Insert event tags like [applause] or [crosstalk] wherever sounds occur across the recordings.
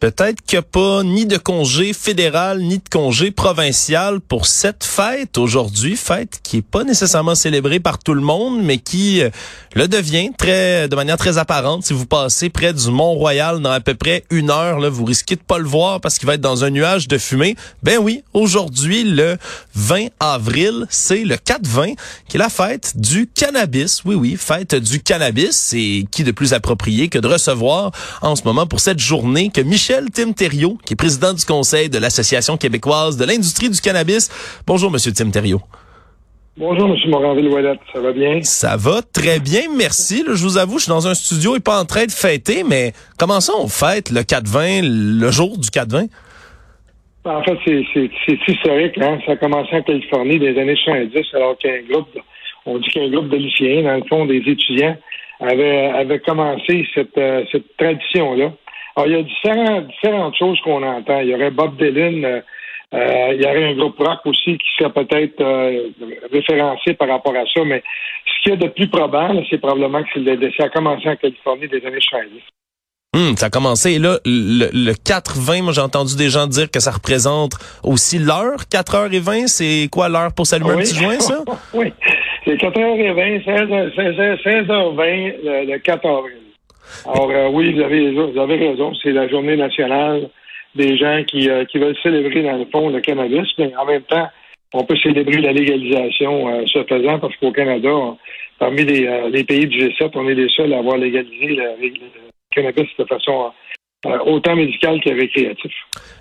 Peut-être qu'il n'y pas ni de congé fédéral ni de congé provincial pour cette fête aujourd'hui, fête qui est pas nécessairement célébrée par tout le monde, mais qui euh, le devient très de manière très apparente. Si vous passez près du Mont-Royal dans à peu près une heure, là, vous risquez de pas le voir parce qu'il va être dans un nuage de fumée. Ben oui, aujourd'hui, le 20 avril, c'est le 4-20, qui est la fête du cannabis. Oui, oui, fête du cannabis. C'est qui de plus approprié que de recevoir en ce moment pour cette journée que Michel Michel Tim Thériault, qui est président du conseil de l'Association québécoise de l'industrie du cannabis. Bonjour, Monsieur Tim Thériault. Bonjour, M. Moranville-Ouellette. Ça va bien? Ça va très bien, merci. je vous avoue, je suis dans un studio et pas en train de fêter, mais comment ça on fête le 4-20, le jour du 4-20? En fait, c'est historique. Hein? Ça a commencé en Californie des années 70, alors qu'un groupe, on dit qu'un groupe de lycéens, dans le fond, des étudiants, avait, avait commencé cette, euh, cette tradition-là. Alors, il y a différentes choses qu'on entend. Il y aurait Bob Dylan, euh, euh, il y aurait un groupe rock aussi qui serait peut-être euh, référencé par rapport à ça, mais ce qu'il y a de plus probable, c'est probablement que le, ça a commencé en Californie des années 70. Hum, ça a commencé. Et là, le, le 4-20, moi j'ai entendu des gens dire que ça représente aussi l'heure. 4h20, c'est quoi l'heure pour s'allumer un petit joint, ça? [laughs] oui, c'est 4h20, 16h20, le 4 avril. Alors euh, oui, vous avez, vous avez raison, c'est la journée nationale des gens qui, euh, qui veulent célébrer dans le fond le cannabis, mais en même temps, on peut célébrer la légalisation euh, ce faisant parce qu'au Canada, parmi les, les, pays du G7, on est les seuls à avoir légalisé le cannabis de façon euh, autant médical que récréatif.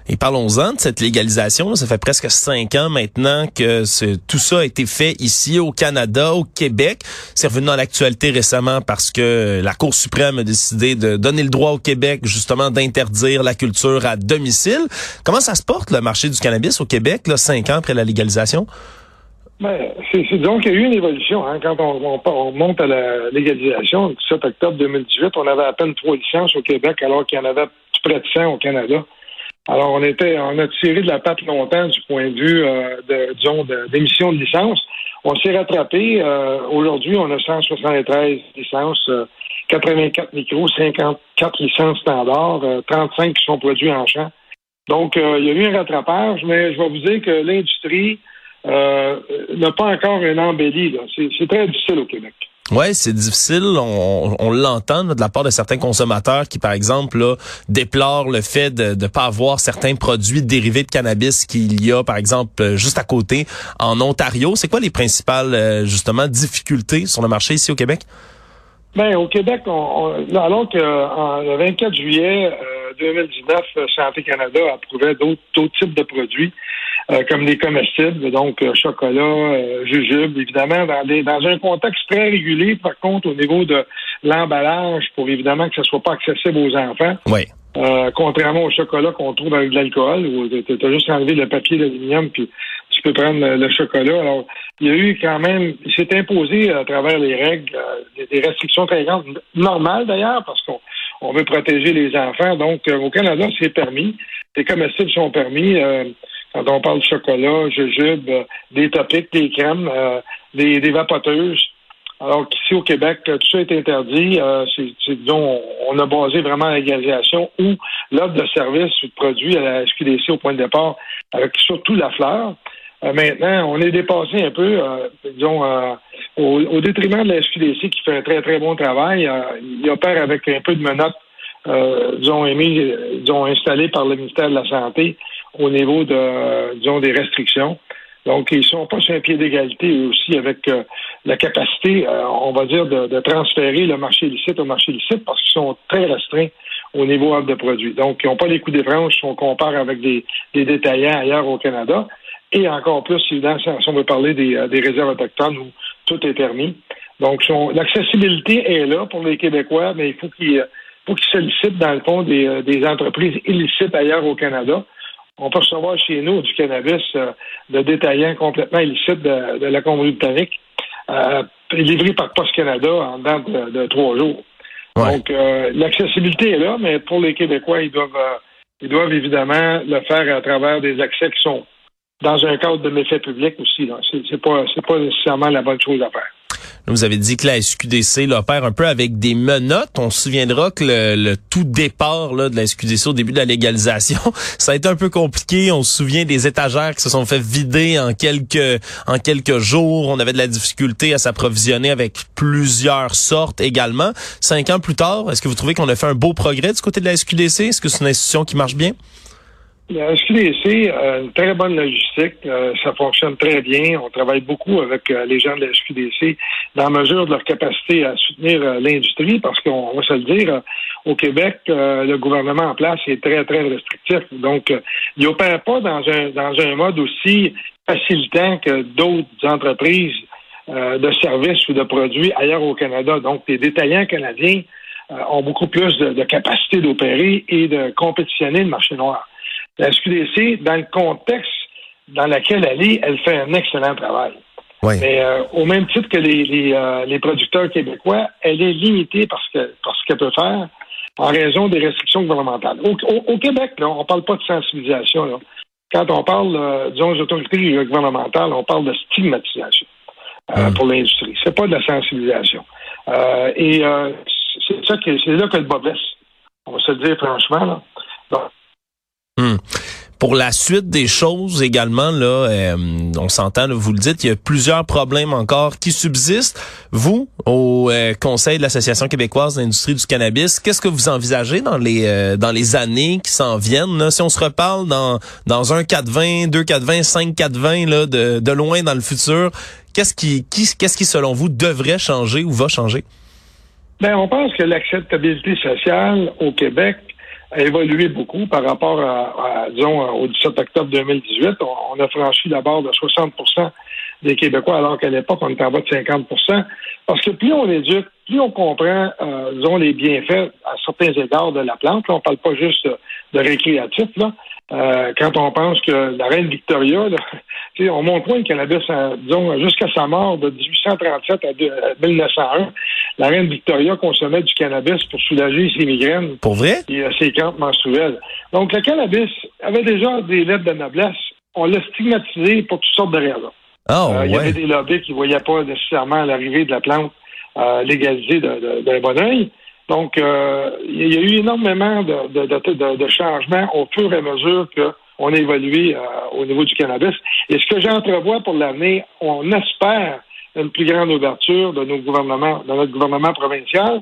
Et parlons-en de cette légalisation. Ça fait presque cinq ans maintenant que tout ça a été fait ici au Canada, au Québec. C'est revenu dans l'actualité récemment parce que la Cour suprême a décidé de donner le droit au Québec justement d'interdire la culture à domicile. Comment ça se porte le marché du cannabis au Québec, là, cinq ans après la légalisation? Ben, c'est donc il y a eu une évolution. Hein. Quand on, on, monte à la légalisation, le 17 octobre 2018, on avait à peine trois licences au Québec, alors qu'il y en avait près de 100 au Canada. Alors, on était, on a tiré de la patte longtemps du point de vue, euh, de, disons, d'émission de, licences. On s'est rattrapé. Euh, aujourd'hui, on a 173 licences, 84 euh, micros, 54 licences standards, 35 qui sont produits en champ. Donc, il y a eu un rattrapage, mais je vais vous dire que l'industrie euh, n'a pas encore une embellie. C'est très difficile au Québec. Ouais, c'est difficile. On, on l'entend de la part de certains consommateurs qui, par exemple, là, déplorent le fait de ne pas avoir certains produits dérivés de cannabis qu'il y a, par exemple, juste à côté en Ontario. C'est quoi les principales, euh, justement, difficultés sur le marché ici au Québec? Ben, au Québec, on, alors que le 24 juillet 2019, euh, Santé Canada approuvait d'autres types de produits. Euh, comme des comestibles, donc euh, chocolat, euh, jujube, évidemment, dans, des, dans un contexte très régulé, par contre, au niveau de l'emballage, pour évidemment que ce soit pas accessible aux enfants. Oui. contrairement au chocolat qu'on trouve avec de l'alcool, où tu as juste enlevé le papier d'aluminium, puis tu peux prendre le, chocolat. Alors, il y a eu quand même, il s'est imposé à travers les règles des, restrictions très grandes, normales d'ailleurs, parce qu'on on veut protéger les enfants. Donc, au Canada, c'est permis. Les comestibles sont permis. Quand on parle de chocolat, jujube, euh, des topiques, des crèmes, euh, des, des, vapoteuses. Alors qu'ici au Québec, tout ça est interdit. Euh, c'est, disons, on a basé vraiment la légalisation ou l'offre de services ou de produits à la SQDC au point de départ, avec surtout la fleur. Maintenant, on est dépassé un peu, disons, au, détriment de la SQDC qui fait un très, très bon travail. il opère avec un peu de menottes, disons, émis, disons, installées par le ministère de la Santé au niveau de, disons, des restrictions. Donc, ils sont pas sur un pied d'égalité aussi avec euh, la capacité, euh, on va dire, de, transférer le marché illicite au marché licite parce qu'ils sont très restreints au niveau de produits. Donc, ils n'ont pas les coûts d'échange si on compare avec des, détaillants ailleurs au Canada. Et encore plus, évidemment, si on veut parler des, euh, des réserves autochtones où tout est permis. Donc, l'accessibilité est là pour les Québécois, mais il faut qu'ils faut qu'ils sollicitent, dans le fond, des, des entreprises illicites ailleurs au Canada on peut recevoir chez nous du cannabis euh, de détaillants complètement illicites de, la Colombie-Britannique, euh, livré par Post Canada en dedans de, trois jours. Donc, euh, l'accessibilité est là, mais pour les Québécois, ils doivent, euh, ils doivent évidemment le faire à travers des accès qui sont dans un cadre de méfait public aussi. C'est, pas, pas nécessairement la bonne chose à faire. Vous avez dit que la SQDC l'opère un peu avec des menottes. On se souviendra que le, tout départ là, de la SQDC au début de la légalisation, [laughs] ça a été un peu compliqué. On se souvient des étagères qui se sont fait vider en quelques en quelques jours. On avait de la difficulté à s'approvisionner avec plusieurs sortes également. Cinq ans plus tard, est-ce que vous trouvez qu'on a fait un beau progrès du côté de la SQDC? Est-ce que c'est une institution qui marche bien? La SQDC a une très bonne logistique. Euh, ça fonctionne très bien. On travaille beaucoup avec euh, les gens de la SQDC dans la mesure de leur capacité à soutenir euh, l'industrie parce qu'on va se le dire, au Québec, le gouvernement en place est très, très restrictif. Donc, il n'opère pas dans un, dans un mode aussi facilitant que d'autres entreprises de services ou de produits ailleurs au Canada. Donc, les détaillants canadiens ont beaucoup plus de, de capacité d'opérer et de compétitionner le marché noir. La SQDC, dans le contexte dans lequel elle est, elle fait un excellent travail. Mais euh, au même titre que les, euh, les, producteurs québécois, elle est limitée que parce qu'elle peut faire en raison des restrictions gouvernementales. Au, Québec, là, on ne parle pas de sensibilisation. Quand on parle, euh, disons, des autorités gouvernementales, on parle de stigmatisation hum. pour l'industrie. C'est pas de la sensibilisation. et c'est ça que c'est là que le bas blesse. On va se le dire franchement. Là. Hmm. Pour la suite des choses également, là, euh, on s'entend, vous le dites, il y a plusieurs problèmes encore qui subsistent. Vous, au euh, Conseil de l'Association québécoise d'industrie du cannabis, qu'est-ce que vous envisagez dans les euh, dans les années qui s'en viennent? Si on se reparle dans dans un 4-20, 2 4-20, 5 4-20 là, de, de loin dans le futur, qu'est-ce qui, qui qu'est-ce qui selon vous devrait changer ou va changer? Ben, on pense que l'acceptabilité sociale au Québec a évolué beaucoup par rapport à, disons, au 17 octobre 2018. On, a franchi d'abord de 60 des Québécois, alors qu'à l'époque, on était en bas de 50% Parce que plus on éduque, plus on comprend, euh, disons, les bienfaits à certains égards de la plante. Là, on parle pas juste de, récréatif, là. Euh, quand on pense que la reine Victoria, là, [laughs] on montre loin le cannabis, disons, jusqu'à sa mort de 1837 à, 1901, la reine Victoria consommait du cannabis pour soulager ses migraines. Pour vrai? Et euh, ses crampes menstruelles. Donc, le cannabis avait déjà des lettres de noblesse. On l'a stigmatisé pour toutes sortes de raisons. Oh, Il y avait des lobbies qui ne voyaient pas nécessairement l'arrivée de la plante euh, légalisée d'un bon oeil. Donc, euh, il y a eu énormément de, changements au fur et à mesure qu'on a évolué euh, au niveau du cannabis. Et ce que j'entrevois pour l'année, on espère une plus grande ouverture de nos gouvernements, de notre gouvernement provincial,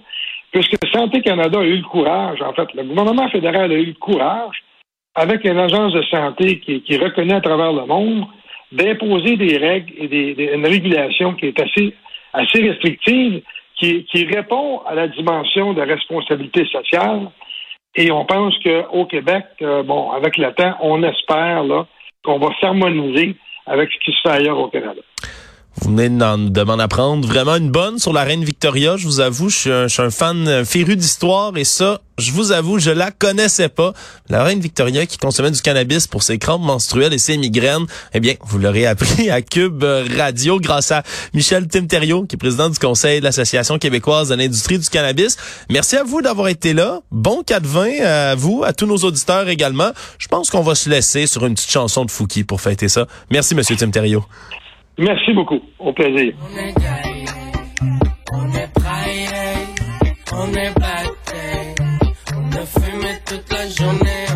puisque Santé Canada a eu le courage, en fait, le gouvernement fédéral a eu le courage, avec une agence de santé qui, qui est reconnue à travers le monde, d'imposer des règles et des, une régulation qui est assez, assez restrictive qui, répond à la dimension de responsabilité sociale. Et on pense qu'au Québec, euh, bon, avec le temps, on espère là qu'on va s'harmoniser avec ce qui se fait ailleurs au Canada. Vous venez de m'en apprendre vraiment une bonne sur la reine Victoria. Je vous avoue, je suis un, je suis un fan féru d'histoire et ça, je vous avoue, je la connaissais pas. La reine Victoria qui consommait du cannabis pour ses crampes menstruelles et ses migraines. Eh bien, vous l'aurez appris à Cube Radio grâce à Michel Timterio, qui est président du conseil de l'Association québécoise de l'industrie du cannabis. Merci à vous d'avoir été là. Bon 4-20 à vous, à tous nos auditeurs également. Je pense qu'on va se laisser sur une petite chanson de Fouki pour fêter ça. Merci, Monsieur Timterio. Merci beaucoup. Au plaisir. On est gaillé, on est braillé, on est batté, on a fumé toute la journée,